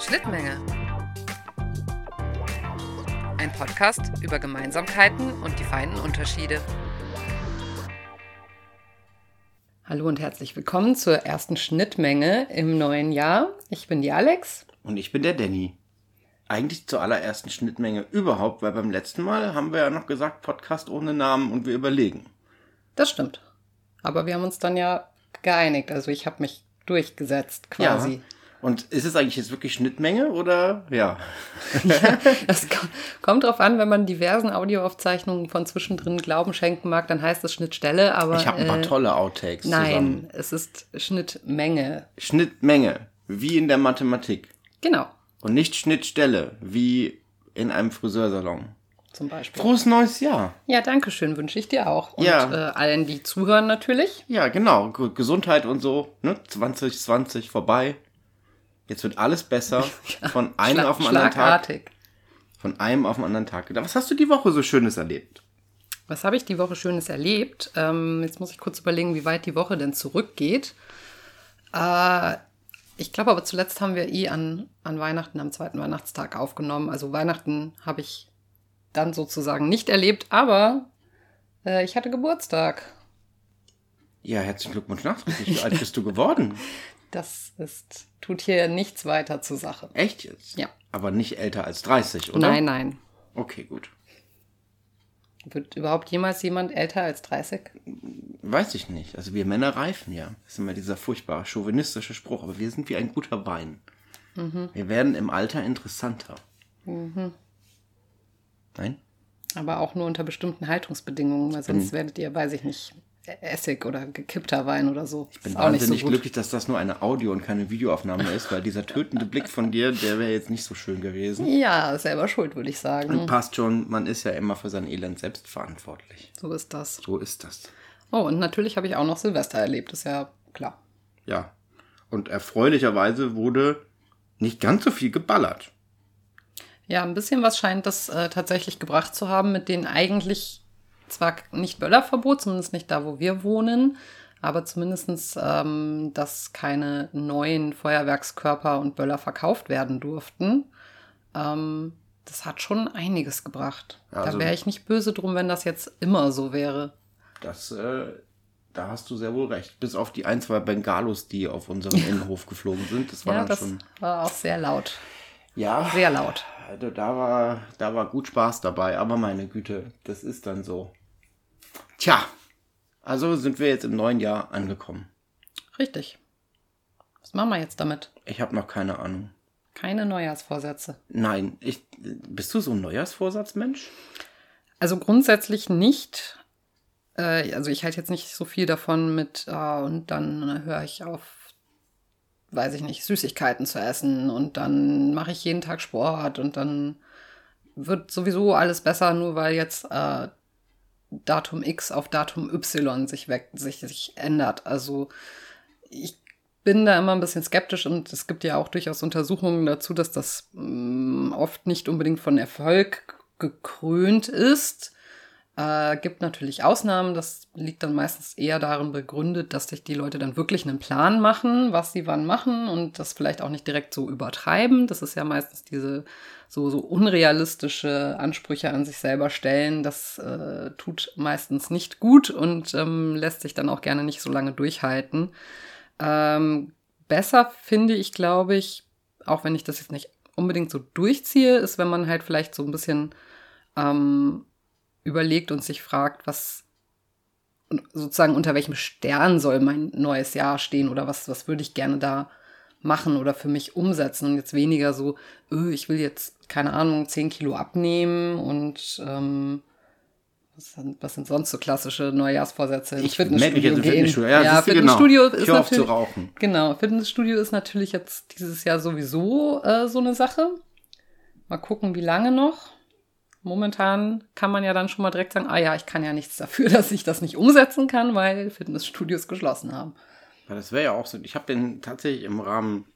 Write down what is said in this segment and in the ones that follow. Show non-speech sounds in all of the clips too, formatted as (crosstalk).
Schnittmenge. Ein Podcast über Gemeinsamkeiten und die feinen Unterschiede. Hallo und herzlich willkommen zur ersten Schnittmenge im neuen Jahr. Ich bin die Alex. Und ich bin der Danny. Eigentlich zur allerersten Schnittmenge überhaupt, weil beim letzten Mal haben wir ja noch gesagt, Podcast ohne Namen und wir überlegen. Das stimmt. Aber wir haben uns dann ja geeinigt. Also ich habe mich durchgesetzt quasi. Ja. Und ist es eigentlich jetzt wirklich Schnittmenge oder ja? (laughs) ja das kommt drauf an, wenn man diversen Audioaufzeichnungen von zwischendrin Glauben schenken mag, dann heißt es Schnittstelle, aber. Ich habe ein paar äh, tolle Outtakes. Nein, zusammen. es ist Schnittmenge. Schnittmenge, wie in der Mathematik. Genau. Und nicht Schnittstelle, wie in einem Friseursalon zum Beispiel. Frohes neues Jahr. Ja, danke schön, wünsche ich dir auch. Und ja. äh, allen, die zuhören natürlich. Ja, genau. Gesundheit und so. Ne? 2020 vorbei. Jetzt wird alles besser. (laughs) Von einem Schlag, auf den anderen Tag. Von einem auf den anderen Tag. Was hast du die Woche so Schönes erlebt? Was habe ich die Woche Schönes erlebt? Ähm, jetzt muss ich kurz überlegen, wie weit die Woche denn zurückgeht. Äh, ich glaube aber zuletzt haben wir eh an, an Weihnachten am zweiten Weihnachtstag aufgenommen. Also Weihnachten habe ich dann sozusagen nicht erlebt, aber äh, ich hatte Geburtstag. Ja, herzlichen Glückwunsch nachträglich. Wie alt bist du geworden? (laughs) Das ist, tut hier nichts weiter zur Sache. Echt jetzt? Ja. Aber nicht älter als 30, oder? Nein, nein. Okay, gut. Wird überhaupt jemals jemand älter als 30? Weiß ich nicht. Also wir Männer reifen ja. Das ist immer dieser furchtbare chauvinistische Spruch. Aber wir sind wie ein guter Wein. Mhm. Wir werden im Alter interessanter. Mhm. Nein? Aber auch nur unter bestimmten Haltungsbedingungen, weil sonst werdet ihr, weiß ich nicht, Essig oder gekippter Wein oder so. Ich bin wahnsinnig so glücklich, dass das nur eine Audio- und keine Videoaufnahme ist, weil dieser tötende Blick von dir, der wäre jetzt nicht so schön gewesen. Ja, selber schuld, würde ich sagen. Und passt schon, man ist ja immer für sein Elend selbst verantwortlich. So ist das. So ist das. Oh, und natürlich habe ich auch noch Silvester erlebt, ist ja klar. Ja. Und erfreulicherweise wurde nicht ganz so viel geballert. Ja, ein bisschen was scheint das äh, tatsächlich gebracht zu haben, mit denen eigentlich zwar nicht Böllerverbot, zumindest nicht da, wo wir wohnen, aber zumindestens, ähm, dass keine neuen Feuerwerkskörper und Böller verkauft werden durften. Ähm, das hat schon einiges gebracht. Also, da wäre ich nicht böse drum, wenn das jetzt immer so wäre. Das, äh, da hast du sehr wohl recht. Bis auf die ein, zwei Bengalos, die auf unserem (laughs) Innenhof geflogen sind. Das war ja, dann das schon. War auch sehr laut. Ja. Sehr laut. Also da war, da war gut Spaß dabei, aber meine Güte, das ist dann so. Tja, also sind wir jetzt im neuen Jahr angekommen. Richtig. Was machen wir jetzt damit? Ich habe noch keine Ahnung. Keine Neujahrsvorsätze. Nein, ich, bist du so ein Neujahrsvorsatzmensch? Also grundsätzlich nicht. Äh, also ich halte jetzt nicht so viel davon mit, äh, und dann höre ich auf weiß ich nicht, Süßigkeiten zu essen und dann mache ich jeden Tag Sport und dann wird sowieso alles besser, nur weil jetzt äh, Datum X auf Datum Y sich weg, sich, sich ändert. Also ich bin da immer ein bisschen skeptisch und es gibt ja auch durchaus Untersuchungen dazu, dass das mh, mm, oft nicht unbedingt von Erfolg gekrönt ist. Äh, gibt natürlich Ausnahmen, das liegt dann meistens eher darin begründet, dass sich die Leute dann wirklich einen Plan machen, was sie wann machen und das vielleicht auch nicht direkt so übertreiben. Das ist ja meistens diese so, so unrealistische Ansprüche an sich selber stellen. Das äh, tut meistens nicht gut und ähm, lässt sich dann auch gerne nicht so lange durchhalten. Ähm, besser finde ich, glaube ich, auch wenn ich das jetzt nicht unbedingt so durchziehe, ist, wenn man halt vielleicht so ein bisschen ähm, überlegt und sich fragt, was sozusagen unter welchem Stern soll mein neues Jahr stehen oder was, was würde ich gerne da machen oder für mich umsetzen und jetzt weniger so, öh, ich will jetzt, keine Ahnung, 10 Kilo abnehmen und ähm, was, sind, was sind sonst so klassische Neujahrsvorsätze? Ich Fitnessstudio gehen. Fitnessstudio. Ja, ja Fitnessstudio genau. ist ich natürlich, zu rauchen. Genau, Fitnessstudio ist natürlich jetzt dieses Jahr sowieso äh, so eine Sache. Mal gucken, wie lange noch momentan kann man ja dann schon mal direkt sagen, ah ja, ich kann ja nichts dafür, (laughs) dass ich das nicht umsetzen kann, weil Fitnessstudios geschlossen haben. Ja, das wäre ja auch so. Ich habe denn tatsächlich im Rahmen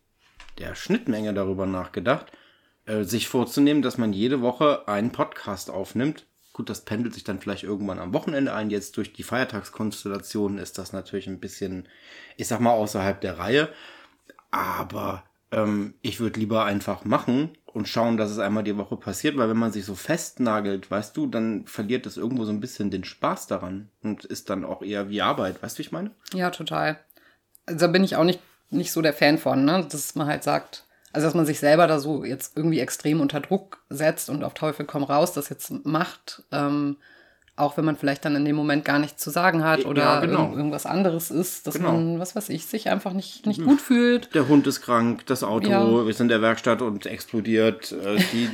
der Schnittmenge darüber nachgedacht, äh, sich vorzunehmen, dass man jede Woche einen Podcast aufnimmt. Gut, das pendelt sich dann vielleicht irgendwann am Wochenende ein. Jetzt durch die Feiertagskonstellation ist das natürlich ein bisschen, ich sag mal, außerhalb der Reihe. Aber ähm, ich würde lieber einfach machen und schauen, dass es einmal die Woche passiert, weil wenn man sich so festnagelt, weißt du, dann verliert es irgendwo so ein bisschen den Spaß daran und ist dann auch eher wie Arbeit. Weißt du, wie ich meine? Ja, total. Also da bin ich auch nicht, nicht so der Fan von, ne? dass man halt sagt, also dass man sich selber da so jetzt irgendwie extrem unter Druck setzt und auf Teufel komm raus das jetzt macht. Ähm, auch wenn man vielleicht dann in dem Moment gar nichts zu sagen hat oder Ja, genau. irgend- irgendwas anderes ist, dass Genau. man, was weiß ich, sich einfach nicht, nicht gut fühlt. Der Hund ist krank, das Auto Ja. ist in der Werkstatt und explodiert. Äh, die,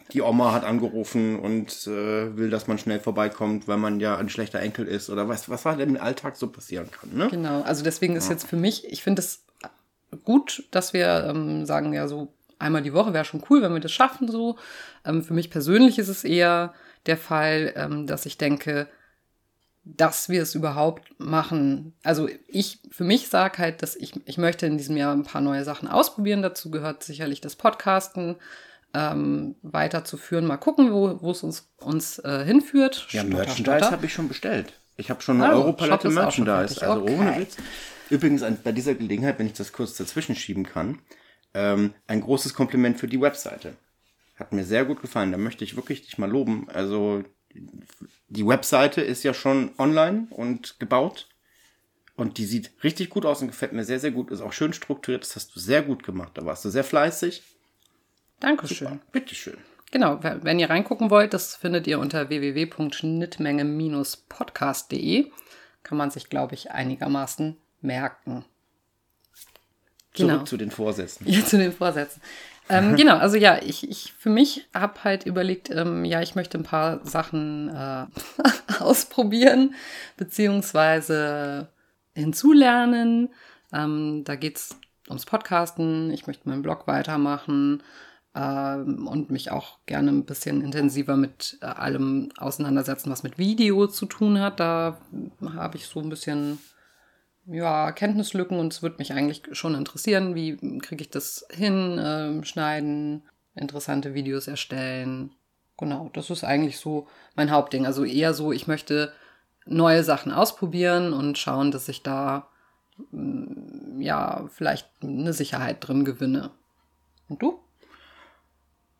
(laughs) die Oma hat angerufen und äh, will, dass man schnell vorbeikommt, weil man ja ein schlechter Enkel ist oder was, was halt im Alltag so passieren kann. Ne? Genau, also deswegen ist jetzt für mich, ich finde es gut, dass wir ähm, sagen, ja, so einmal die Woche wäre schon cool, wenn wir das schaffen so. Ähm, für mich persönlich ist es eher der Fall, ähm, dass ich denke, dass wir es überhaupt machen. Also ich für mich sage halt, dass ich, ich möchte in diesem Jahr ein paar neue Sachen ausprobieren. Dazu gehört sicherlich das Podcasten ähm, weiterzuführen. Mal gucken, wo, wo es uns, uns äh, hinführt. Ja, Stotter, Merchandise habe ich schon bestellt. Ich habe schon eine Oh, Europalette Merchandise. Also Okay. ohne Witz. Übrigens an, bei dieser Gelegenheit, wenn ich das kurz dazwischen schieben kann, ähm, ein großes Kompliment für die Webseite. Hat mir sehr gut gefallen. Da möchte ich wirklich dich mal loben. Also die Webseite ist ja schon online und gebaut. Und die sieht richtig gut aus und gefällt mir sehr, sehr gut. Ist auch schön strukturiert. Das hast du sehr gut gemacht. Da warst du sehr fleißig. Dankeschön. Bitteschön. Genau, wenn wenn ihr reingucken wollt, das findet ihr unter www.schnittmenge-podcast.de. Kann man sich, glaube ich, einigermaßen merken. Zurück Genau. zu den Vorsätzen. Ja, zu den Vorsätzen. Ähm, (laughs) genau, also ja, ich, ich für mich habe halt überlegt, ähm, ja, ich möchte ein paar Sachen äh, (laughs) ausprobieren, beziehungsweise hinzulernen. Ähm, da geht's ums Podcasten, ich möchte meinen Blog weitermachen ähm, und mich auch gerne ein bisschen intensiver mit äh, allem auseinandersetzen, was mit Video zu tun hat. Da habe ich so ein bisschen ja, Kenntnislücken und es würde mich eigentlich schon interessieren, wie kriege ich das hin, ähm, schneiden, interessante Videos erstellen. Genau, das ist eigentlich so mein Hauptding. Also eher so, ich möchte neue Sachen ausprobieren und schauen, dass ich da mm, ja vielleicht eine Sicherheit drin gewinne. Und du?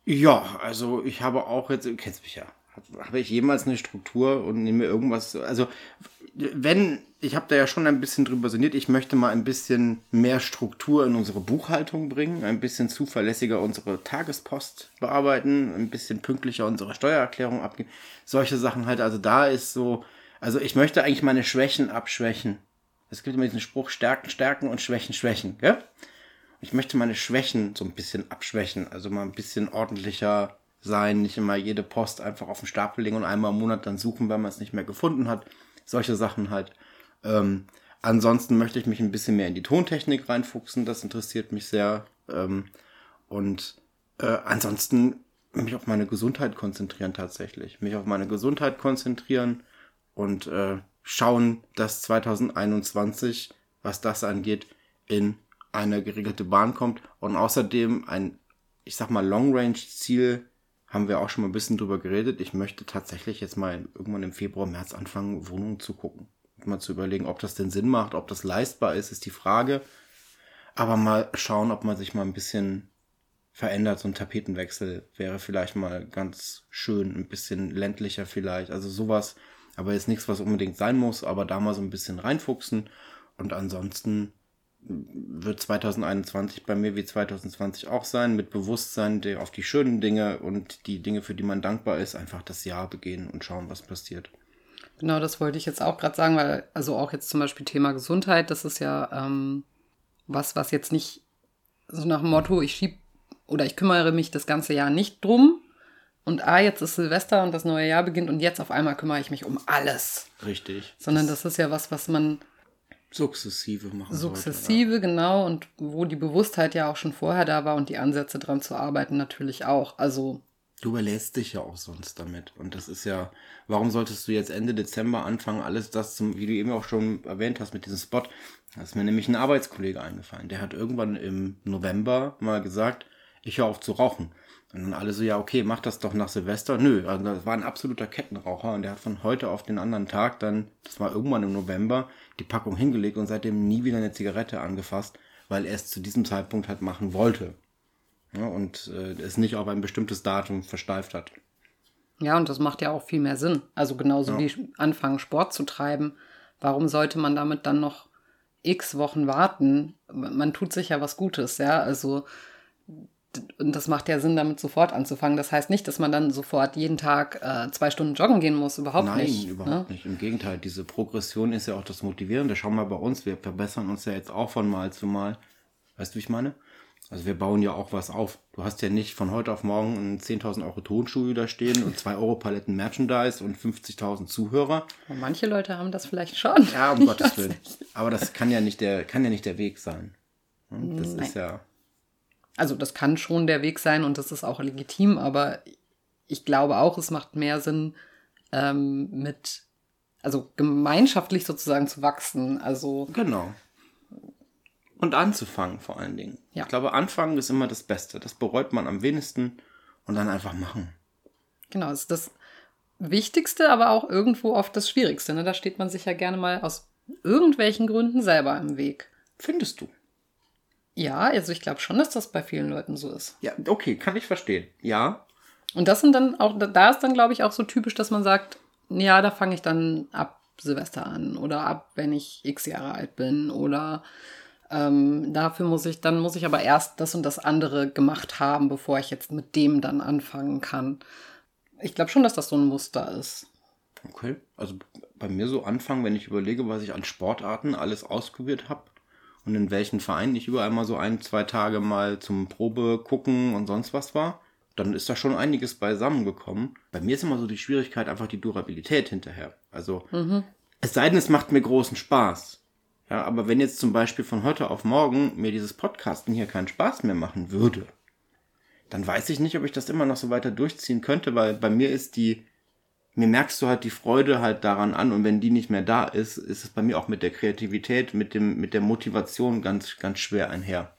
Ja, also ich habe auch jetzt, du kennst mich ja, Hab- habe ich jemals eine Struktur und nehme irgendwas, also wenn, ich habe da ja schon ein bisschen drüber sinniert, ich möchte mal ein bisschen mehr Struktur in unsere Buchhaltung bringen, ein bisschen zuverlässiger unsere Tagespost bearbeiten, ein bisschen pünktlicher unsere Steuererklärung abgeben, solche Sachen halt, also da ist so, also ich möchte eigentlich meine Schwächen abschwächen. Es gibt immer diesen Spruch, Stärken, Stärken und Schwächen, Schwächen, gell? Ich möchte meine Schwächen so ein bisschen abschwächen, also mal ein bisschen ordentlicher sein, nicht immer jede Post einfach auf den Stapel legen und einmal im Monat dann suchen, wenn man es nicht mehr gefunden hat. Solche Sachen halt. Ähm, ansonsten möchte ich mich ein bisschen mehr in die Tontechnik reinfuchsen, das interessiert mich sehr. Ähm, und äh, ansonsten mich auf meine Gesundheit konzentrieren tatsächlich. Mich auf meine Gesundheit konzentrieren und äh, schauen, dass 2021, was das angeht, in eine geregelte Bahn kommt und außerdem ein, ich sag mal, Long-Range-Ziel, haben wir auch schon mal ein bisschen drüber geredet. Ich möchte tatsächlich jetzt mal irgendwann im Februar, März anfangen, Wohnungen zu gucken. Mal zu überlegen, ob das denn Sinn macht, ob das leistbar ist, ist die Frage. Aber mal schauen, ob man sich mal ein bisschen verändert. So ein Tapetenwechsel wäre vielleicht mal ganz schön, ein bisschen ländlicher vielleicht. Also sowas, aber jetzt nichts, was unbedingt sein muss, aber da mal so ein bisschen reinfuchsen. Und ansonsten wird 2021 bei mir wie 2020 auch sein, mit Bewusstsein auf die schönen Dinge und die Dinge, für die man dankbar ist, einfach das Jahr begehen und schauen, was passiert. Genau, das wollte ich jetzt auch gerade sagen, weil, also auch jetzt zum Beispiel Thema Gesundheit, das ist ja ähm, was, was jetzt nicht so nach dem Motto, ich schieb oder ich kümmere mich das ganze Jahr nicht drum und ah, jetzt ist Silvester und das neue Jahr beginnt und jetzt auf einmal kümmere ich mich um alles. Richtig. Sondern das ist ja was, was man sukzessive machen sollte, sukzessive, genau, und wo die Bewusstheit ja auch schon vorher da war und die Ansätze dran zu arbeiten natürlich auch. Also Du überlässt dich ja auch sonst damit. Und das ist ja, warum solltest du jetzt Ende Dezember anfangen, alles das, zum, wie du eben auch schon erwähnt hast mit diesem Spot, da ist mir nämlich ein Arbeitskollege eingefallen. Der hat irgendwann im November mal gesagt, ich höre auf zu rauchen. Und dann alle so, ja, okay, mach das doch nach Silvester. Nö, also das war ein absoluter Kettenraucher und der hat von heute auf den anderen Tag dann, das war irgendwann im November, die Packung hingelegt und seitdem nie wieder eine Zigarette angefasst, weil er es zu diesem Zeitpunkt halt machen wollte. Ja, und äh, es nicht auf ein bestimmtes Datum versteift hat. Ja, und das macht ja auch viel mehr Sinn. Also genauso Ja. wie anfangen, Sport zu treiben. Warum sollte man damit dann noch x Wochen warten? Man tut sich ja was Gutes, ja. Also, und das macht ja Sinn, damit sofort anzufangen. Das heißt nicht, dass man dann sofort jeden Tag äh, zwei Stunden joggen gehen muss. Überhaupt Nein, nicht. überhaupt ne? nicht. Im Gegenteil, diese Progression ist ja auch das Motivierende. Schau mal bei uns, wir verbessern uns ja jetzt auch von Mal zu Mal. Weißt du, wie ich meine? Also wir bauen ja auch was auf. Du hast ja nicht von heute auf morgen einen 10.000 Euro Tonschuh da stehen und 2 Euro Paletten Merchandise und 50.000 Zuhörer. Aber manche Leute haben das vielleicht schon. Ja, um (laughs) Ich Gottes Willen. nicht. Aber das kann ja nicht der, kann ja nicht der Weg sein. Hm, Das Nein. ist ja. Also das kann schon der Weg sein und das ist auch legitim, aber ich glaube auch, es macht mehr Sinn, ähm, mit, also gemeinschaftlich sozusagen zu wachsen. Also Genau. Und anzufangen vor allen Dingen. Ja. Ich glaube, anfangen ist immer das Beste. Das bereut man am wenigsten und dann einfach machen. genau, es ist das Wichtigste, aber auch irgendwo oft das Schwierigste. Ne? Da steht man sich ja gerne mal aus irgendwelchen Gründen selber im Weg. Findest du? Ja, also ich glaube schon, dass das bei vielen Leuten so ist. Ja, okay, kann ich verstehen. Ja, Und das sind dann auch, da ist dann, glaube ich, auch so typisch, dass man sagt, ja, da fange ich dann ab Silvester an oder ab, wenn ich x Jahre alt bin oder ähm, dafür muss ich, dann muss ich aber erst das und das andere gemacht haben, bevor ich jetzt mit dem dann anfangen kann. Ich glaube schon, dass das so ein Muster ist. okay. Also bei mir so anfangen, wenn ich überlege, was ich an Sportarten alles ausprobiert habe und in welchen Vereinen ich überall mal so ein, zwei Tage mal zum Probe gucken und sonst was war, dann ist da schon einiges beisammengekommen. Bei mir ist immer so die Schwierigkeit einfach die Durabilität hinterher. Also es sei denn, es macht mir großen Spaß. Ja, aber wenn jetzt zum Beispiel von heute auf morgen mir dieses Podcasten hier keinen Spaß mehr machen würde, dann weiß ich nicht, ob ich das immer noch so weiter durchziehen könnte, weil bei mir ist die, mir merkst du halt die Freude halt daran an und wenn die nicht mehr da ist, ist es bei mir auch mit der Kreativität, mit dem, mit der Motivation ganz, ganz schwer einher.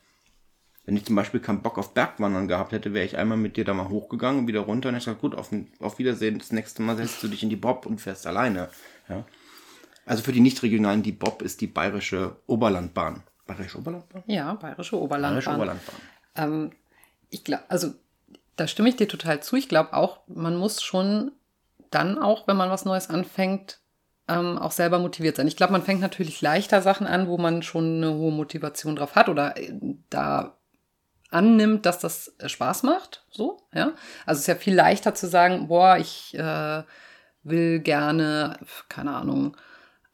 Wenn ich zum Beispiel keinen Bock auf Bergwandern gehabt hätte, wäre ich einmal mit dir da mal hochgegangen und wieder runter und hätte gesagt, gut, auf, auf Wiedersehen, das nächste Mal setzt du dich in die Bob und fährst alleine. Ja. Also für die Nicht-Regionalen, die Bob ist die bayerische Oberlandbahn. Bayerische Oberlandbahn? Ja, bayerische Bayerische Oberlandbahn. Oberlandbahn. Ähm, ich glaube, also da stimme ich dir total zu. Ich glaube auch, man muss schon dann auch, wenn man was Neues anfängt, ähm, auch selber motiviert sein. Ich glaube, man fängt natürlich leichter Sachen an, wo man schon eine hohe Motivation drauf hat oder äh, da annimmt, dass das äh, Spaß macht. So, ja. Also es ist ja viel leichter zu sagen, boah, ich äh, will gerne, keine Ahnung,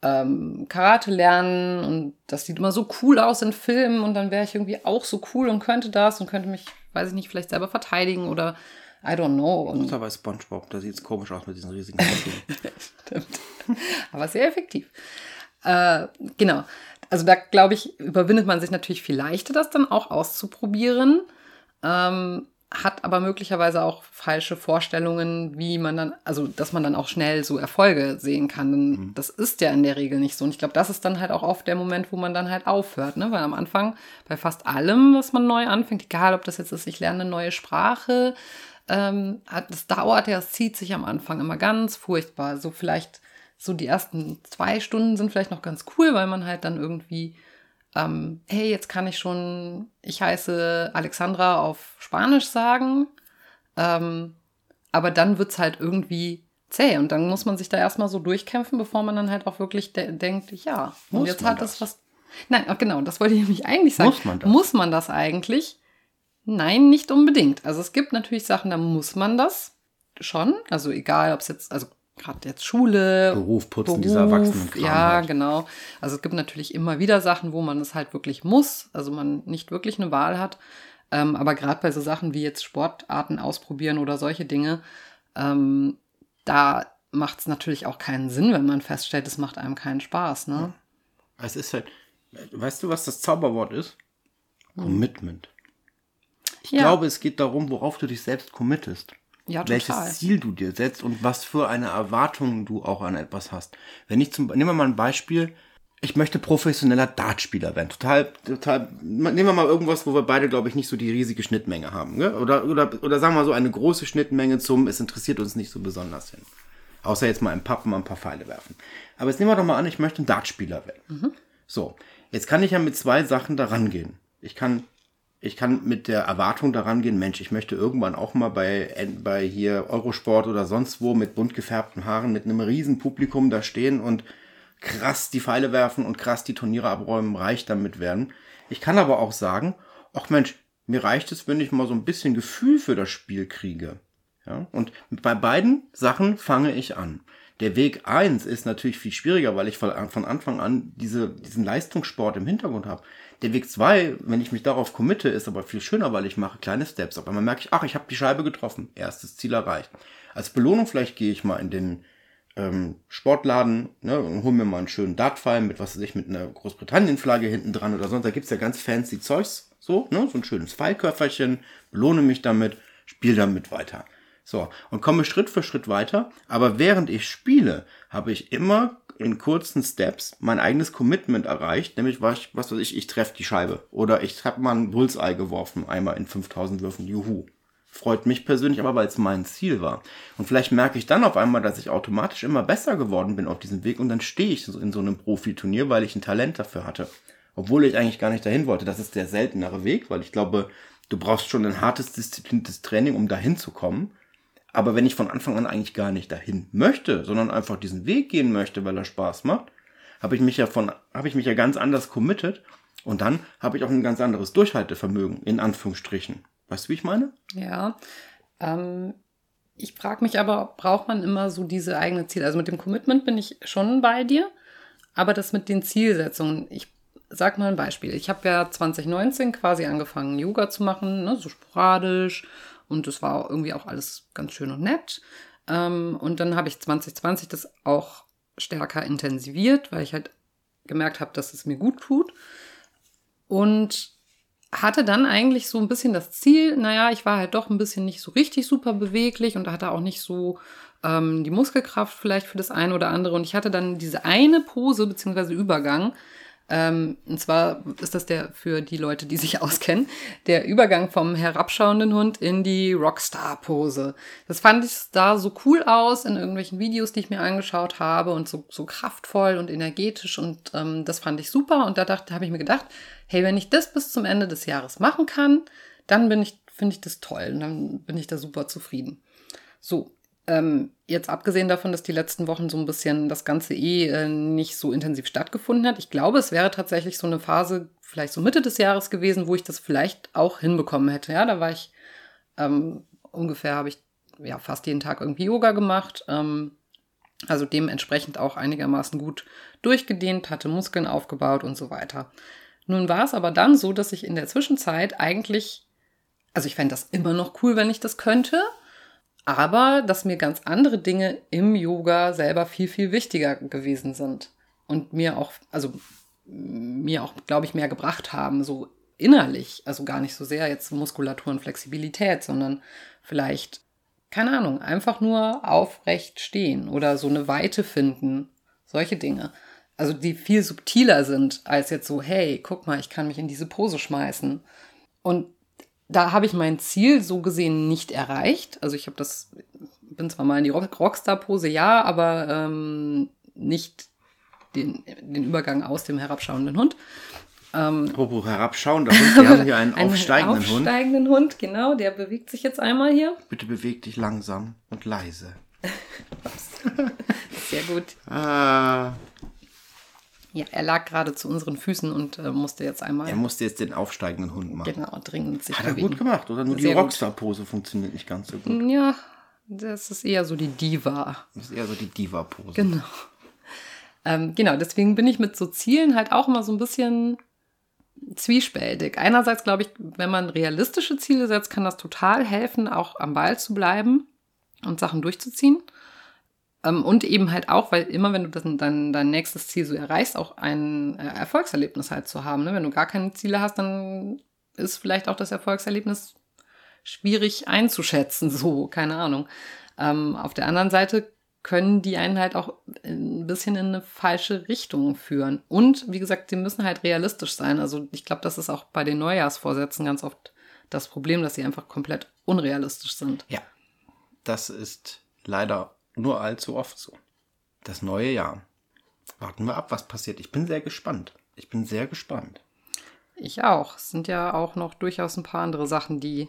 ähm, Karate lernen und das sieht immer so cool aus in Filmen und dann wäre ich irgendwie auch so cool und könnte das und könnte mich, weiß ich nicht, vielleicht selber verteidigen oder I don't know. Und, Außer bei Spongebob, da sieht es komisch aus mit diesen riesigen. (laughs) Stimmt. Aber sehr effektiv. Äh, genau. Also da glaube ich, überwindet man sich natürlich viel leichter, das dann auch auszuprobieren. Ähm, hat aber möglicherweise auch falsche Vorstellungen, wie man dann, also dass man dann auch schnell so Erfolge sehen kann. Denn Das ist ja in der Regel nicht so. Und ich glaube, das ist dann halt auch oft der Moment, wo man dann halt aufhört. Ne? Weil am Anfang bei fast allem, was man neu anfängt, egal ob das jetzt ist, ich lerne eine neue Sprache, ähm, das dauert ja, es zieht sich am Anfang immer ganz furchtbar. So vielleicht so die ersten zwei Stunden sind vielleicht noch ganz cool, weil man halt dann irgendwie, ähm, hey, jetzt kann ich schon, ich heiße Alexandra auf Spanisch sagen. Ähm, aber dann wird's halt irgendwie zäh und dann muss man sich da erstmal so durchkämpfen, bevor man dann halt auch wirklich de denkt, ja, und Muss jetzt man hat das? was. Nein, genau, das wollte ich nämlich eigentlich sagen. Muss man das? Muss man das eigentlich? Nein, nicht unbedingt. Also es gibt natürlich Sachen, da muss man das schon. Also egal, ob es jetzt, also gerade jetzt Schule, Beruf, Putzen, dieser Erwachsenenkram Ja, halt. genau. Also es gibt natürlich immer wieder Sachen, wo man es halt wirklich muss, also man nicht wirklich eine Wahl hat. Ähm, aber gerade bei so Sachen wie jetzt Sportarten ausprobieren oder solche Dinge, ähm, da macht es natürlich auch keinen Sinn, wenn man feststellt, es macht einem keinen Spaß. Ne? Es ist halt, weißt du, was das Zauberwort ist? Commitment. Ich Ja. glaube, es geht darum, worauf du dich selbst committest. Ja, welches total. Ziel du dir setzt und was für eine Erwartung du auch an etwas hast. Wenn ich zum, nehmen wir mal ein Beispiel, ich möchte professioneller Dartspieler werden. Total, total, nehmen wir mal irgendwas, wo wir beide, glaube ich, nicht so die riesige Schnittmenge haben. Gell? Oder, oder, oder sagen wir mal so eine große Schnittmenge zum, es interessiert uns nicht so besonders hin. Außer jetzt mal im Pappen mal ein paar Pfeile werfen. Aber jetzt nehmen wir doch mal an, ich möchte ein Dartspieler werden. So, jetzt kann ich ja mit zwei Sachen da rangehen. Ich kann, ich kann mit der Erwartung daran gehen, Mensch, ich möchte irgendwann auch mal bei, bei hier Eurosport oder sonst wo mit bunt gefärbten Haaren mit einem riesen Publikum da stehen und krass die Pfeile werfen und krass die Turniere abräumen, reich damit werden. Ich kann aber auch sagen, ach Mensch, mir reicht es, wenn ich mal so ein bisschen Gefühl für das Spiel kriege. Ja, und bei beiden Sachen fange ich an. Der Weg eins ist natürlich viel schwieriger, weil ich von Anfang an diese, diesen Leistungssport im Hintergrund habe. Der Weg zwei, wenn ich mich darauf committe, ist aber viel schöner, weil ich mache kleine Steps. Auf einmal merke ich, ach, ich habe die Scheibe getroffen. Erstes Ziel erreicht. Als Belohnung vielleicht gehe ich mal in den ähm, Sportladen ne, und hole mir mal einen schönen Dartpfeil mit, was weiß ich, mit einer Großbritannien-Flagge hinten dran oder sonst. Da gibt's ja ganz fancy Zeugs, so, ne, so ein schönes Pfeilköfferchen, belohne mich damit, spiele damit weiter. So, und komme Schritt für Schritt weiter. Aber während ich spiele, habe ich immer in kurzen Steps mein eigenes Commitment erreicht, nämlich was, ich, was weiß ich, ich treffe die Scheibe. Oder ich habe mal ein Bullseye geworfen, einmal in 5000 Würfen, juhu. Freut mich persönlich aber, weil es mein Ziel war. Und vielleicht merke ich dann auf einmal, dass ich automatisch immer besser geworden bin auf diesem Weg und dann stehe ich in so einem Profiturnier, weil ich ein Talent dafür hatte. Obwohl ich eigentlich gar nicht dahin wollte. Das ist der seltenere Weg, weil ich glaube, du brauchst schon ein hartes, diszipliniertes Training, um dahin zu kommen. Aber wenn ich von Anfang an eigentlich gar nicht dahin möchte, sondern einfach diesen Weg gehen möchte, weil er Spaß macht, habe ich mich ja von, habe ich mich ja ganz anders committed und dann habe ich auch ein ganz anderes Durchhaltevermögen, in Anführungsstrichen. Weißt du, wie ich meine? Ja. Ähm, ich frage mich aber, braucht man immer so diese eigene Ziele? Also mit dem Commitment bin ich schon bei dir, aber das mit den Zielsetzungen, ich sag mal ein Beispiel. Ich habe ja 2019 quasi angefangen, Yoga zu machen, ne, so sporadisch und es war irgendwie auch alles ganz schön und nett. Ähm, und dann habe ich 2020 das auch stärker intensiviert, weil ich halt gemerkt habe, dass es mir gut tut. Und hatte dann eigentlich so ein bisschen das Ziel, naja, ich war halt doch ein bisschen nicht so richtig super beweglich und hatte auch nicht so ähm, die Muskelkraft vielleicht für das eine oder andere. Und ich hatte dann diese eine Pose beziehungsweise Übergang, ähm, und zwar ist das der für die Leute, die sich (laughs) auskennen, der Übergang vom herabschauenden Hund in die Rockstar-Pose. Das fand ich da so cool aus in irgendwelchen Videos, die ich mir angeschaut habe und so, so kraftvoll und energetisch und ähm, das fand ich super. Und da dachte, habe ich mir gedacht, hey, wenn ich das bis zum Ende des Jahres machen kann, dann bin ich, finde ich das toll und dann bin ich da super zufrieden. So, ähm, jetzt abgesehen davon, dass die letzten Wochen so ein bisschen das Ganze eh äh, nicht so intensiv stattgefunden hat. Ich glaube, es wäre tatsächlich so eine Phase, vielleicht so Mitte des Jahres gewesen, wo ich das vielleicht auch hinbekommen hätte. Ja, da war ich ähm, ungefähr, habe ich ja fast jeden Tag irgendwie Yoga gemacht. Ähm, also dementsprechend auch einigermaßen gut durchgedehnt, hatte Muskeln aufgebaut und so weiter. Nun war es aber dann so, dass ich in der Zwischenzeit eigentlich, also ich fände das immer noch cool, wenn ich das könnte, aber dass mir ganz andere Dinge im Yoga selber viel, viel wichtiger gewesen sind und mir auch, also mir auch, glaube ich, mehr gebracht haben, so innerlich, also gar nicht so sehr jetzt Muskulatur und Flexibilität, sondern vielleicht, keine Ahnung, einfach nur aufrecht stehen oder so eine Weite finden, solche Dinge. Also die viel subtiler sind als jetzt so, hey, guck mal, ich kann mich in diese Pose schmeißen. Und da habe ich mein Ziel so gesehen nicht erreicht. Also ich habe das, bin zwar mal in die Rockstar-Pose, ja, aber ähm, nicht den, den Übergang aus dem herabschauenden Hund. Ähm, Apropos herabschauender Hund, wir haben hier einen, (laughs) einen aufsteigenden, Hund. aufsteigenden Hund. genau, der bewegt sich jetzt einmal hier. Bitte beweg dich langsam und leise. (laughs) Sehr gut. Ah. Ja, er lag gerade zu unseren Füßen und äh, musste jetzt einmal. Er musste jetzt den aufsteigenden Hund machen. Genau, dringend sich Hat er gut gemacht, oder? Nur Sehr die Rockstar-Pose funktioniert nicht ganz so gut. Ja, das ist eher so die Diva. Das ist eher so die Diva-Pose. Genau. Ähm, genau, deswegen bin ich mit so Zielen halt auch immer so ein bisschen zwiespältig. Einerseits glaube ich, wenn man realistische Ziele setzt, kann das total helfen, auch am Ball zu bleiben und Sachen durchzuziehen. Ähm, und eben halt auch, weil immer, wenn du das, dein, dein nächstes Ziel so erreichst, auch ein äh, Erfolgserlebnis halt zu haben. Ne? Wenn du gar keine Ziele hast, dann ist vielleicht auch das Erfolgserlebnis schwierig einzuschätzen, (laughs) so, keine Ahnung. Ähm, auf der anderen Seite können die einen halt auch ein bisschen in eine falsche Richtung führen. Und wie gesagt, die müssen halt realistisch sein. Also ich glaube, das ist auch bei den Neujahrsvorsätzen ganz oft das Problem, dass sie einfach komplett unrealistisch sind. Ja, das ist leider nur allzu oft so. Das neue Jahr. Warten wir ab, was passiert. Ich bin sehr gespannt. Ich bin sehr gespannt. Ich auch. Es sind ja auch noch durchaus ein paar andere Sachen, die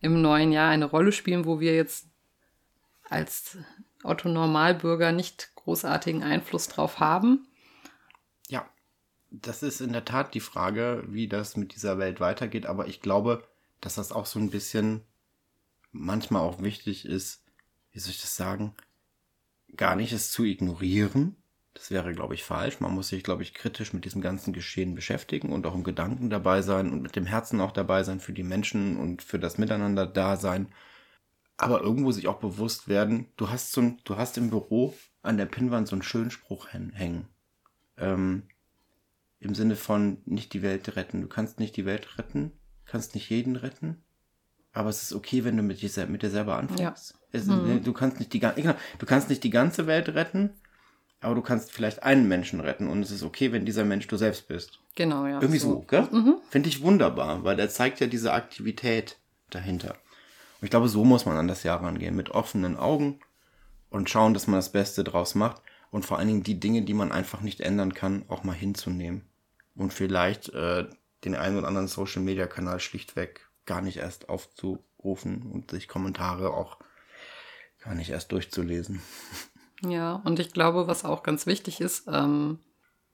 im neuen Jahr eine Rolle spielen, wo wir jetzt als Otto Normalbürger nicht großartigen Einfluss drauf haben. Ja, das ist in der Tat die Frage, wie das mit dieser Welt weitergeht. Aber ich glaube, dass das auch so ein bisschen manchmal auch wichtig ist, wie soll ich das sagen, gar nicht es zu ignorieren. Das wäre, glaube ich, falsch. Man muss sich, glaube ich, kritisch mit diesem ganzen Geschehen beschäftigen und auch im Gedanken dabei sein und mit dem Herzen auch dabei sein für die Menschen und für das Miteinander da sein. Aber irgendwo sich auch bewusst werden, du hast so ein, du hast im Büro an der Pinnwand so einen schönen Spruch hängen. Ähm, Im Sinne von nicht die Welt retten. Du kannst nicht die Welt retten, kannst nicht jeden retten, aber es ist okay, wenn du mit dir, mit dir selber anfängst. Ja. Es, mhm. Du kannst nicht die genau, du kannst nicht die ganze Welt retten, aber du kannst vielleicht einen Menschen retten und es ist okay, wenn dieser Mensch du selbst bist. Genau, ja. Irgendwie so, so gell? Mhm. Finde ich wunderbar, weil der zeigt ja diese Aktivität dahinter. Und ich glaube, so muss man an das Jahr rangehen, mit offenen Augen und schauen, dass man das Beste draus macht und vor allen Dingen die Dinge, die man einfach nicht ändern kann, auch mal hinzunehmen. Und vielleicht äh, den einen oder anderen Social Media Kanal schlichtweg gar nicht erst aufzurufen und sich Kommentare auch gar nicht erst durchzulesen. Ja, und ich glaube, was auch ganz wichtig ist, ähm,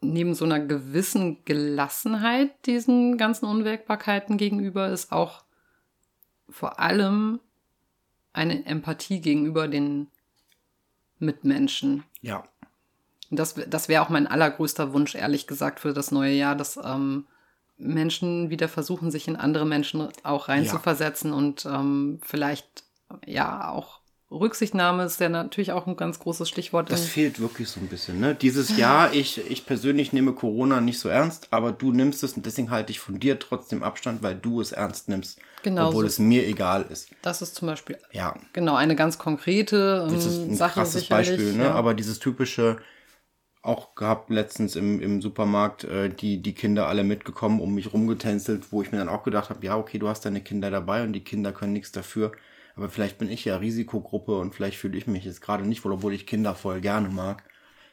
neben so einer gewissen Gelassenheit diesen ganzen Unwägbarkeiten gegenüber, ist auch vor allem eine Empathie gegenüber den Mitmenschen. Ja. Das, das wäre auch mein allergrößter Wunsch, ehrlich gesagt, für das neue Jahr, dass ähm, Menschen wieder versuchen, sich in andere Menschen auch reinzuversetzen ja. und ähm, vielleicht ja auch Rücksichtnahme ist ja natürlich auch ein ganz großes Stichwort. Das fehlt wirklich so ein bisschen. Ne? Dieses Jahr, (laughs) ich, ich persönlich nehme Corona nicht so ernst, aber du nimmst es und deswegen halte ich von dir trotzdem Abstand, weil du es ernst nimmst. Genau. Obwohl so. es mir egal ist. Das ist zum Beispiel ja. genau eine ganz konkrete das ist ein Sache. Krasses Beispiel, ne? Ja. aber dieses typische, auch gehabt letztens im, im Supermarkt, äh, die, die Kinder alle mitgekommen, um mich rumgetänzelt, wo ich mir dann auch gedacht habe, ja, okay, du hast deine Kinder dabei und die Kinder können nichts dafür. Aber vielleicht bin ich ja Risikogruppe und vielleicht fühle ich mich jetzt gerade nicht wohl, obwohl ich Kinder voll gerne mag.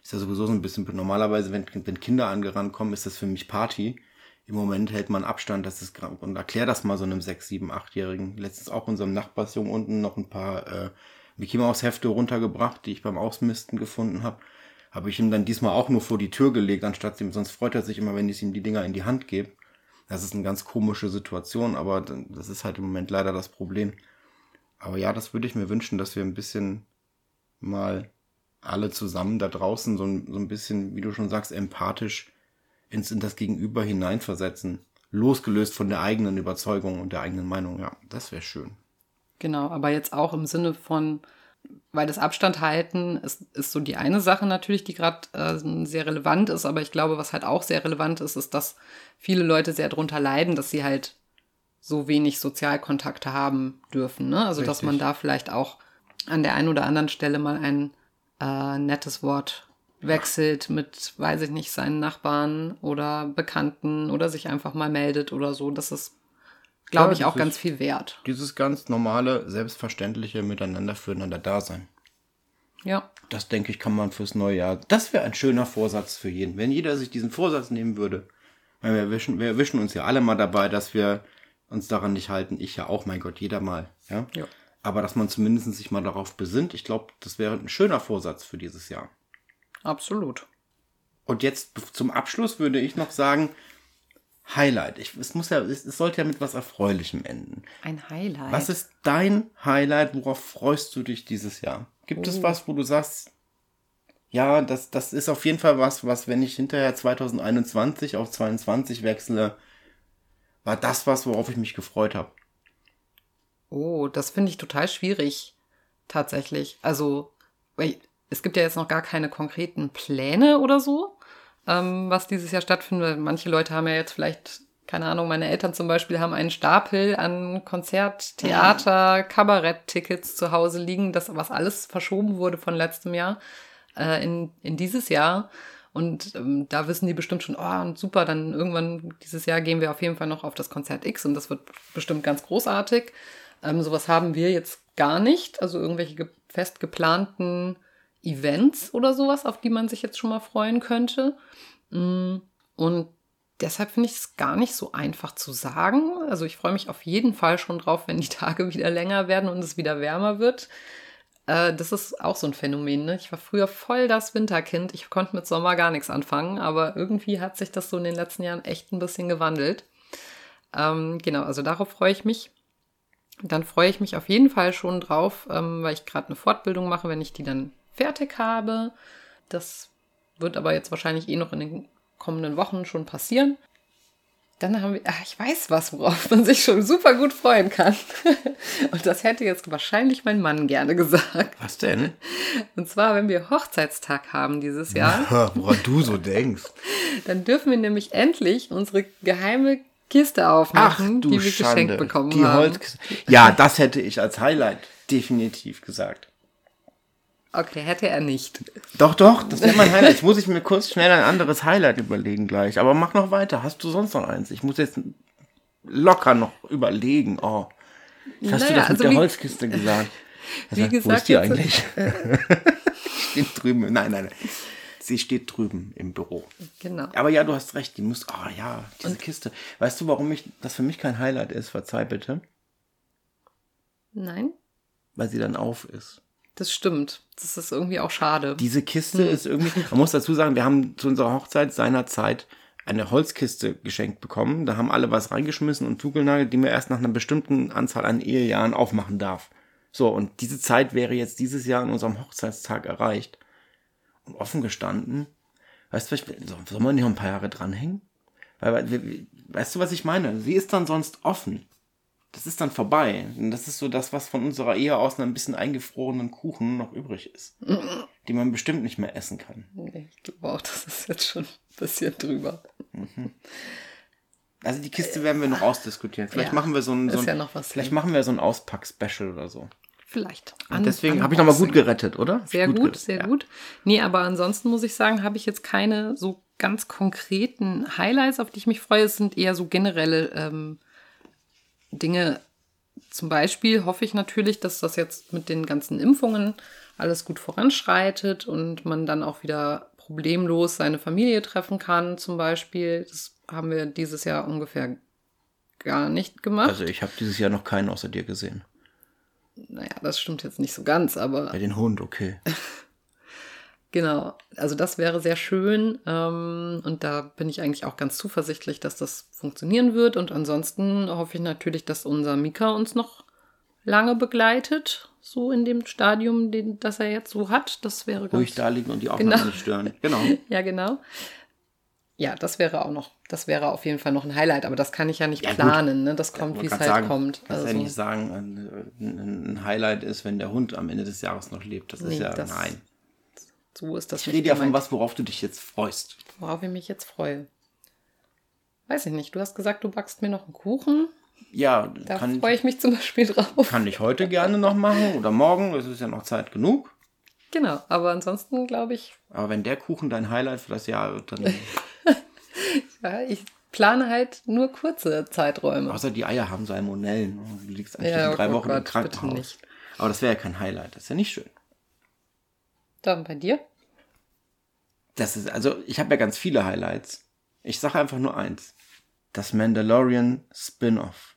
Ist ja sowieso so ein bisschen, normalerweise, wenn, wenn Kinder angerannt kommen, ist das für mich Party. Im Moment hält man Abstand, das ist und erklär das mal so einem 6, 7, 8-Jährigen. Letztens auch unserem Nachbarsjungen unten noch ein paar äh, Mickey Mouse Hefte runtergebracht, die ich beim Ausmisten gefunden habe habe ich ihm dann diesmal auch nur vor die Tür gelegt, anstatt ihm, sonst freut er sich immer, wenn ich ihm die Dinger in die Hand gebe. Das ist eine ganz komische Situation, aber das ist halt im Moment leider das Problem. Aber ja, das würde ich mir wünschen, dass wir ein bisschen mal alle zusammen da draußen so ein, so ein bisschen, wie du schon sagst, empathisch ins, in das Gegenüber hineinversetzen. Losgelöst von der eigenen Überzeugung und der eigenen Meinung. Ja, das wäre schön. Genau, aber jetzt auch im Sinne von, weil das Abstand halten ist, ist so die eine Sache natürlich, die gerade äh, sehr relevant ist, aber ich glaube, was halt auch sehr relevant ist, ist, dass viele Leute sehr darunter leiden, dass sie halt so wenig Sozialkontakte haben dürfen. Ne? Also, Richtig. dass man da vielleicht auch an der einen oder anderen Stelle mal ein äh, nettes Wort wechselt mit, weiß ich nicht, seinen Nachbarn oder Bekannten oder sich einfach mal meldet oder so. Das ist glaube ja, ich, auch ganz viel wert. Dieses ganz normale, selbstverständliche Miteinander füreinander Dasein. Ja. Das denke ich, kann man fürs neue Jahr. Das wäre ein schöner Vorsatz für jeden. Wenn jeder sich diesen Vorsatz nehmen würde. Weil wir erwischen, wir erwischen uns ja alle mal dabei, dass wir uns daran nicht halten. Ich ja auch, mein Gott, jeder mal. Ja. ja. Aber dass man zumindest sich mal darauf besinnt, ich glaube, das wäre ein schöner Vorsatz für dieses Jahr. Absolut. Und jetzt zum Abschluss würde ich noch sagen, Highlight. Ich, es, muss ja, es, es sollte ja mit was Erfreulichem enden. Ein Highlight. Was ist dein Highlight? Worauf freust du dich dieses Jahr? Gibt oh. es was, wo du sagst, ja, das, das ist auf jeden Fall was, was, wenn ich hinterher 2021 auf 22 wechsle, war das was, worauf ich mich gefreut habe. Oh, das finde ich total schwierig. Tatsächlich. Also, es gibt ja jetzt noch gar keine konkreten Pläne oder so ähm, was dieses Jahr stattfindet. Manche Leute haben ja jetzt vielleicht, keine Ahnung, meine Eltern zum Beispiel haben einen Stapel an Konzert, Theater, Kabarett-Tickets zu Hause liegen, das, was alles verschoben wurde von letztem Jahr äh, in, in dieses Jahr. Und ähm, da wissen die bestimmt schon, oh, super, dann irgendwann dieses Jahr gehen wir auf jeden Fall noch auf das Konzert X und das wird bestimmt ganz großartig. Ähm, sowas haben wir jetzt gar nicht. Also irgendwelche fest geplanten Events oder sowas, auf die man sich jetzt schon mal freuen könnte. Mm, und deshalb finde ich es gar nicht so einfach zu sagen. Also ich freue mich auf jeden Fall schon drauf, wenn die Tage (laughs) wieder länger werden und es wieder wärmer wird. Äh, das ist auch so ein Phänomen. Ne? Ich war früher voll das Winterkind. Ich konnte mit Sommer gar nichts anfangen, aber irgendwie hat sich das so in den letzten Jahren echt ein bisschen gewandelt. Ähm, genau, also darauf freue ich mich. Dann freue ich mich auf jeden Fall schon drauf, ähm, weil ich gerade eine Fortbildung mache, wenn ich die dann fertig habe. Das wird aber jetzt wahrscheinlich eh noch in den kommenden Wochen schon passieren. Dann haben wir, ach, ich weiß was, worauf man sich schon super gut freuen kann. (laughs) Und das hätte jetzt wahrscheinlich mein Mann gerne gesagt. Was denn? Und zwar, wenn wir Hochzeitstag haben dieses Jahr. Woran du so denkst. (laughs) Dann dürfen wir nämlich endlich unsere geheime Kiste aufmachen, die wir Schande. geschenkt bekommen Die haben. Ja, das hätte ich als Highlight definitiv gesagt. Okay, hätte er nicht. Doch, doch, das wäre mein (laughs) Highlight. Jetzt muss ich mir kurz schnell ein anderes Highlight überlegen gleich. Aber mach noch weiter. Hast du sonst noch eins? Ich muss jetzt locker noch überlegen. Oh. Was hast du Naja, das mit also der wie- Holzkiste gesagt? (laughs) Wie Wo gesagt, ist die eigentlich? (laughs) steht drüben. Nein, nein, nein. Sie steht drüben im Büro. Genau. Aber ja, du hast recht. Die muss. Oh ja, diese Kiste. Weißt du, warum ich das für mich kein Highlight ist? Verzeih bitte. Nein, Weil sie dann auf ist. Das stimmt. Das ist irgendwie auch schade. Diese Kiste ist irgendwie, man muss dazu sagen, wir haben zu unserer Hochzeit seinerzeit eine Holzkiste geschenkt bekommen. Da haben alle was reingeschmissen und zugelnagelt, die man erst nach einer bestimmten Anzahl an Ehejahren aufmachen darf. So, und diese Zeit wäre jetzt dieses Jahr an unserem Hochzeitstag erreicht. Und offen gestanden, weißt du, soll man nicht noch ein paar Jahre dranhängen? Weil, weißt du, was ich meine? Sie ist dann sonst offen. Das ist dann vorbei. Und das ist so das, was von unserer Ehe aus einem bisschen eingefrorenen Kuchen noch übrig ist. Die man bestimmt nicht mehr essen kann. Ich glaube auch, das ist jetzt schon ein bisschen drüber. Also die Kiste werden wir noch ausdiskutieren. Vielleicht ja, machen wir so ein, so ein ja vielleicht hin. machen wir so ein Auspack-Special oder so. Vielleicht. Und deswegen habe ich nochmal gut gerettet, oder? Sehr gut, gerettet, sehr ja. gut. Nee, aber ansonsten muss ich sagen, habe ich jetzt keine so ganz konkreten Highlights, auf die ich mich freue. Es sind eher so generelle ähm, Dinge. Zum Beispiel hoffe ich natürlich, dass das jetzt mit den ganzen Impfungen alles gut voranschreitet und man dann auch wieder problemlos seine Familie treffen kann, zum Beispiel. Das haben wir dieses Jahr ungefähr gar nicht gemacht. Also ich habe dieses Jahr noch keinen außer dir gesehen. naja, das stimmt jetzt nicht so ganz, aber Bei den Hund, okay. (laughs) Genau, also das wäre sehr schön ähm, und da bin ich eigentlich auch ganz zuversichtlich, dass das funktionieren wird. Und ansonsten hoffe ich natürlich, dass unser Mika uns noch lange begleitet, so in dem Stadium, den, das er jetzt so hat. Das wäre Ruhig ganz, da liegen und die Aufnahme Genau. nicht stören. Genau. (laughs) Ja, genau. Ja, das wäre auch noch, das wäre auf jeden Fall noch ein Highlight, aber das kann ich ja nicht Ja, gut. planen, ne? Das kommt, Man wie es halt sagen, kommt. Kannst Also, ja nicht sagen, ein, ein Highlight ist, wenn der Hund am Ende des Jahres noch lebt. Das ist Nee, ja, das nein. So ist das Ich rede ja von was, worauf du dich jetzt freust. Worauf ich mich jetzt freue. Weiß ich nicht. Du hast gesagt, du backst mir noch einen Kuchen. Ja, Da kann, freue ich mich zum Beispiel drauf. kann ich heute gerne noch machen oder morgen. Es ist ja noch Zeit genug. Genau, aber ansonsten glaube ich, Aber wenn der Kuchen dein Highlight für das Jahr wird, dann. (laughs) ja, ich plane halt nur kurze Zeiträume. Außer die Eier haben Salmonellen. Du liegst eigentlich Ja, in drei oh Wochen im Gott, bitte Krankenhaus. nicht. Aber das wäre ja kein Highlight. Das ist ja nicht schön. Dann bei dir? Das ist, also, ich habe ja ganz viele Highlights. Ich sage einfach nur eins. Das Mandalorian Spin-off.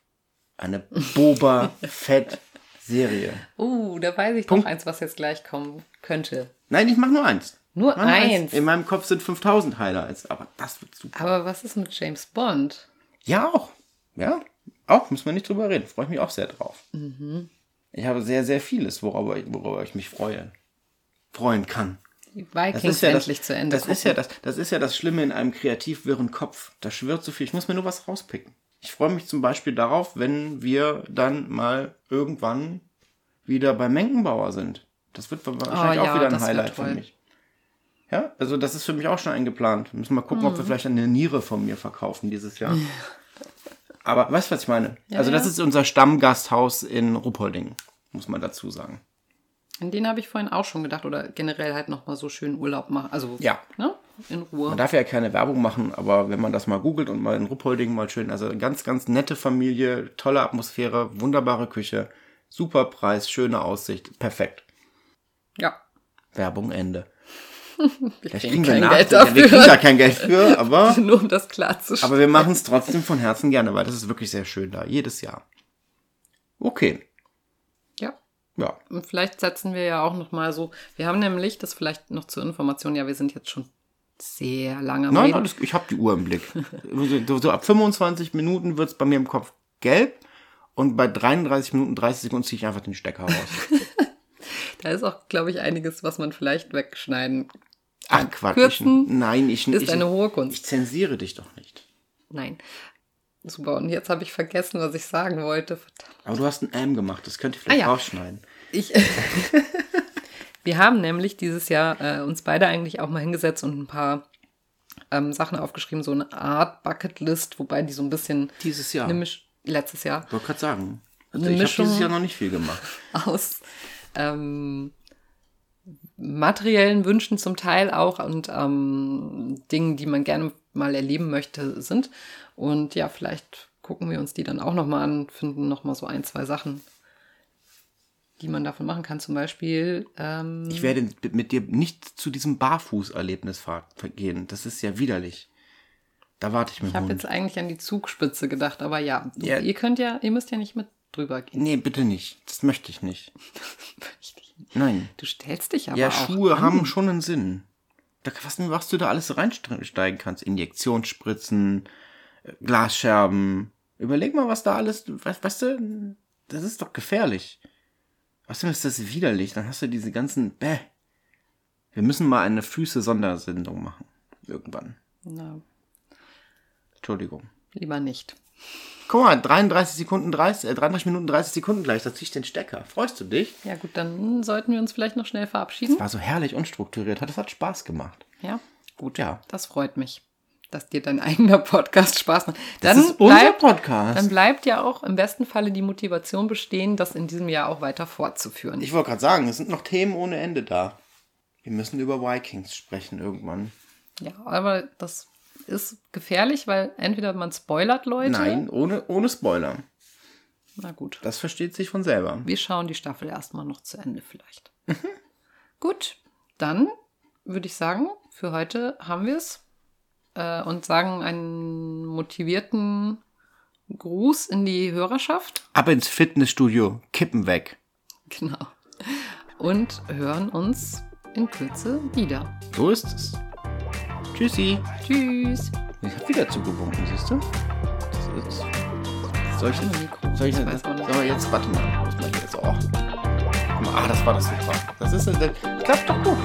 Eine Boba (laughs) Fett Serie. Uh, da weiß ich Punkt. noch eins, was jetzt gleich kommen könnte. Nein, ich mache nur eins. Nur nur eins. In meinem Kopf sind 5000 Highlights, aber das wird super. Aber was ist mit James Bond? Ja, auch. Ja, auch. Müssen wir nicht drüber reden. Freue ich mich auch sehr drauf. Mhm. Ich habe sehr, sehr vieles, worüber, worüber ich mich freue. Freuen kann. Die Das Vikings ist ja das, endlich zu Ende das ist ja das, das ist ja das Schlimme in einem kreativ wirren Kopf. Da schwirrt so viel. Ich muss mir nur was rauspicken. Ich freue mich zum Beispiel darauf, wenn wir dann mal irgendwann wieder bei Menkenbauer sind. Das wird wahrscheinlich Oh ja, auch wieder ein das Highlight für mich. Ja, also das ist für mich auch schon eingeplant. Müssen wir gucken, ob Mhm. wir vielleicht eine Niere von mir verkaufen dieses Jahr. Aber weißt du, was ich meine? also das ja. ist unser Stammgasthaus in Ruppolding, muss man dazu sagen. An den habe ich vorhin auch schon gedacht. Oder generell halt nochmal so schön Urlaub machen. Also, Ja. ne? In Ruhe. Man darf ja keine Werbung machen, aber wenn man das mal googelt und mal in Ruppolding mal schön, also ganz, ganz nette Familie, tolle Atmosphäre, wunderbare Küche, super Preis, schöne Aussicht, perfekt. Ja. Werbung Ende. (laughs) Wir kriegen kriegen wir, kein Geld ja, wir kriegen da dafür. kein Geld für, aber, (laughs) Nur um das klarzustellen. aber wir machen es trotzdem von Herzen gerne, weil das ist wirklich sehr schön da, jedes Jahr. Okay, Ja. Und vielleicht setzen wir ja auch noch mal so. Wir haben nämlich, das vielleicht noch zur Information, ja, wir sind jetzt schon sehr lange Nein, alles, ich habe die Uhr im Blick. so, so ab 25 Minuten wird's bei mir im Kopf gelb und bei 33 Minuten 30 Sekunden ziehe ich einfach den Stecker raus. (laughs) Da ist auch, glaube ich, einiges, was man vielleicht wegschneiden Ach Quatsch. Kürzen ich, nein, ich, ist ich, eine hohe ich Kunst. zensiere dich doch nicht. Nein. Super. Und jetzt habe ich vergessen, was ich sagen wollte. Verdammt. Aber du hast ein M gemacht, das könnt ihr vielleicht Ah, ja. rausschneiden. Ich, (laughs) wir haben nämlich dieses Jahr äh, uns beide eigentlich auch mal hingesetzt und ein paar ähm, Sachen aufgeschrieben, so eine Art Bucketlist, wobei die so ein bisschen Dieses Jahr. letztes Jahr Ich wollte gerade sagen. Also ich habe dieses Jahr noch nicht viel gemacht. (laughs) aus ähm, materiellen Wünschen zum Teil auch und ähm, Dingen, die man gerne mal erleben möchte, sind. Und ja, vielleicht gucken wir uns die dann auch nochmal an, finden nochmal so ein, zwei Sachen, die man davon machen kann. Zum Beispiel, ähm, Ich werde mit dir nicht zu diesem Barfußerlebnis gehen. Das ist ja widerlich. Da warte ich mit ich habe jetzt eigentlich an die Zugspitze gedacht, aber ja, du, Ja. ihr könnt ja, ihr müsst ja nicht mit drüber gehen. Nee, bitte nicht. Das möchte ich nicht. (laughs) Nein. Du stellst dich aber Ja, Schuhe an. haben schon einen Sinn. Da, was, was du da alles reinsteigen kannst. Injektionsspritzen, äh, Glasscherben. Überleg mal, was da alles, weißt, weißt du, das ist doch gefährlich. Außerdem ist das widerlich. Dann hast du diese ganzen, bäh. Wir müssen mal eine Füße-Sondersendung machen. Irgendwann. Na, Entschuldigung. lieber nicht. Guck mal, 33 Sekunden 30, äh, 33 Minuten 30 Sekunden gleich, da zieh ich den Stecker. Freust du dich? Ja gut, dann sollten wir uns vielleicht noch schnell verabschieden. War so herrlich unstrukturiert, das hat Spaß gemacht. Ja, gut. Ja. Das freut mich, dass dir dein (laughs) eigener Podcast Spaß macht. Das Dann, ist unser bleibt, Podcast. dann bleibt ja auch im besten Falle die Motivation bestehen, das in diesem Jahr auch weiter fortzuführen. Ich wollte gerade sagen, es sind noch Themen ohne Ende da. Wir müssen über Vikings sprechen irgendwann. ja, aber das ist gefährlich, weil entweder man spoilert Leute. Nein, ohne, ohne Spoiler. Na gut. Das versteht sich von selber. Wir schauen die Staffel erstmal noch zu Ende vielleicht. Gut, dann würde ich sagen, für heute haben wir es äh, und sagen einen motivierten Gruß in die Hörerschaft. Ab ins Fitnessstudio, Kippen weg. Genau. Und hören uns in Kürze wieder. So ist es. Tschüssi. Tschüss. Ich hab wieder zugewunken, siehst du? Das ist, soll ich, Mikro. soll ich, Ich weiß soll ich jetzt, warte mal, muss mal hier jetzt, oh. Ah, das war das super. Das ist, das klappt doch gut.